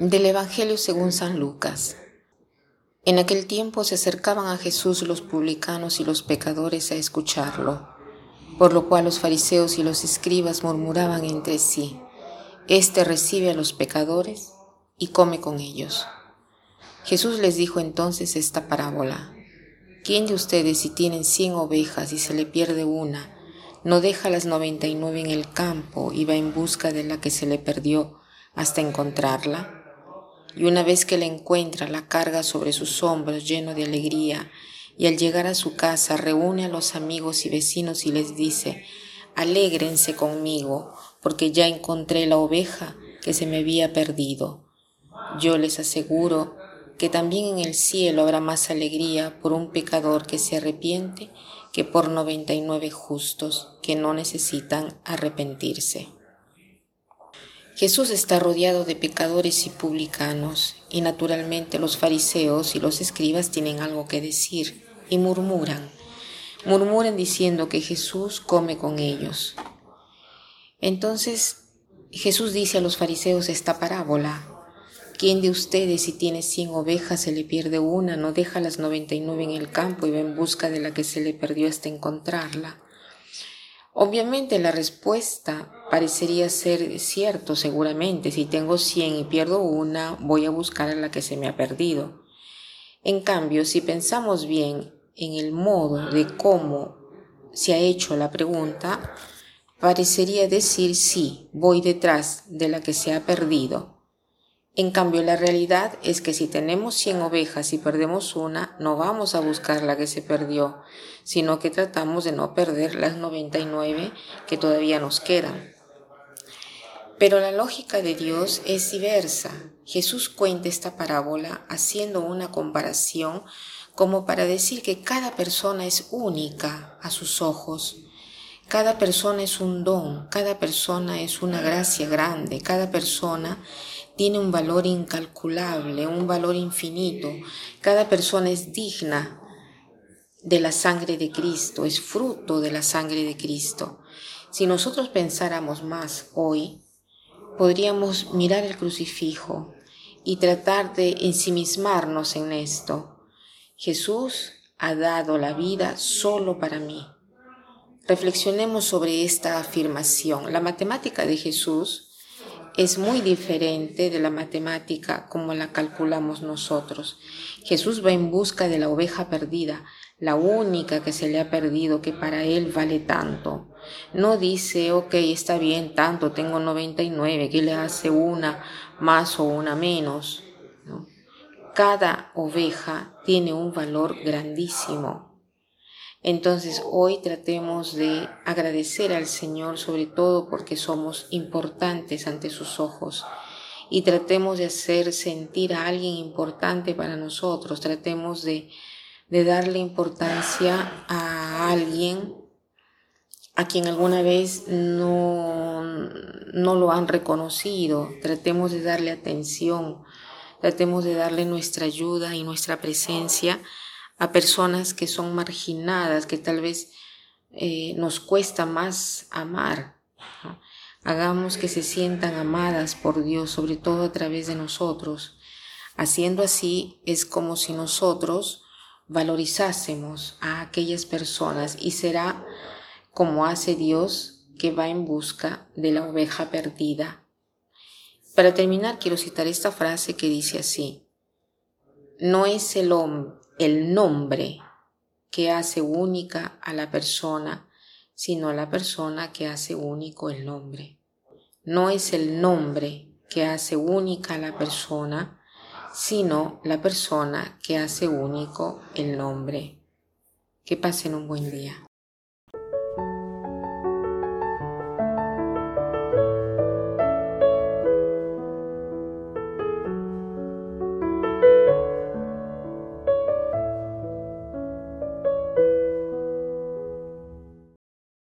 Del Evangelio según San Lucas. En aquel tiempo se acercaban a Jesús los publicanos y los pecadores a escucharlo, por lo cual los fariseos y los escribas murmuraban entre sí, Este recibe a los pecadores y come con ellos. Jesús les dijo entonces esta parábola. ¿Quién de ustedes si tienen cien ovejas y se le pierde una, no deja las noventa y nueve en el campo y va en busca de la que se le perdió hasta encontrarla? Y una vez que la encuentra la carga sobre sus hombros lleno de alegría y al llegar a su casa reúne a los amigos y vecinos y les dice, alégrense conmigo porque ya encontré la oveja que se me había perdido. Yo les aseguro que también en el cielo habrá más alegría por un pecador que se arrepiente que por noventa y nueve justos que no necesitan arrepentirse. Jesús está rodeado de pecadores y publicanos, y naturalmente los fariseos y los escribas tienen algo que decir, y murmuran. Murmuran diciendo que Jesús come con ellos. Entonces Jesús dice a los fariseos esta parábola. ¿Quién de ustedes si tiene cien ovejas se le pierde una, no deja las noventa y nueve en el campo y va en busca de la que se le perdió hasta encontrarla? Obviamente la respuesta parecería ser cierto seguramente. Si tengo 100 y pierdo una, voy a buscar a la que se me ha perdido. En cambio, si pensamos bien en el modo de cómo se ha hecho la pregunta, parecería decir sí, voy detrás de la que se ha perdido. En cambio, la realidad es que si tenemos 100 ovejas y perdemos una, no vamos a buscar la que se perdió, sino que tratamos de no perder las 99 que todavía nos quedan. Pero la lógica de Dios es diversa. Jesús cuenta esta parábola haciendo una comparación como para decir que cada persona es única a sus ojos. Cada persona es un don, cada persona es una gracia grande, cada persona tiene un valor incalculable, un valor infinito. Cada persona es digna de la sangre de Cristo, es fruto de la sangre de Cristo. Si nosotros pensáramos más hoy, podríamos mirar el crucifijo y tratar de ensimismarnos en esto. Jesús ha dado la vida solo para mí. Reflexionemos sobre esta afirmación. La matemática de Jesús es muy diferente de la matemática como la calculamos nosotros. Jesús va en busca de la oveja perdida, la única que se le ha perdido, que para él vale tanto. No dice, ok, está bien, tanto, tengo 99, ¿qué le hace una más o una menos? Cada oveja tiene un valor grandísimo. Entonces hoy tratemos de agradecer al Señor sobre todo porque somos importantes ante sus ojos y tratemos de hacer sentir a alguien importante para nosotros, tratemos de, de darle importancia a alguien a quien alguna vez no, no lo han reconocido, tratemos de darle atención, tratemos de darle nuestra ayuda y nuestra presencia a personas que son marginadas, que tal vez eh, nos cuesta más amar. Hagamos que se sientan amadas por Dios, sobre todo a través de nosotros. Haciendo así es como si nosotros valorizásemos a aquellas personas y será como hace Dios que va en busca de la oveja perdida. Para terminar, quiero citar esta frase que dice así, no es el el nombre que hace única a la persona, sino la persona que hace único el nombre. No es el nombre que hace única a la persona, sino la persona que hace único el nombre. Que pasen un buen día.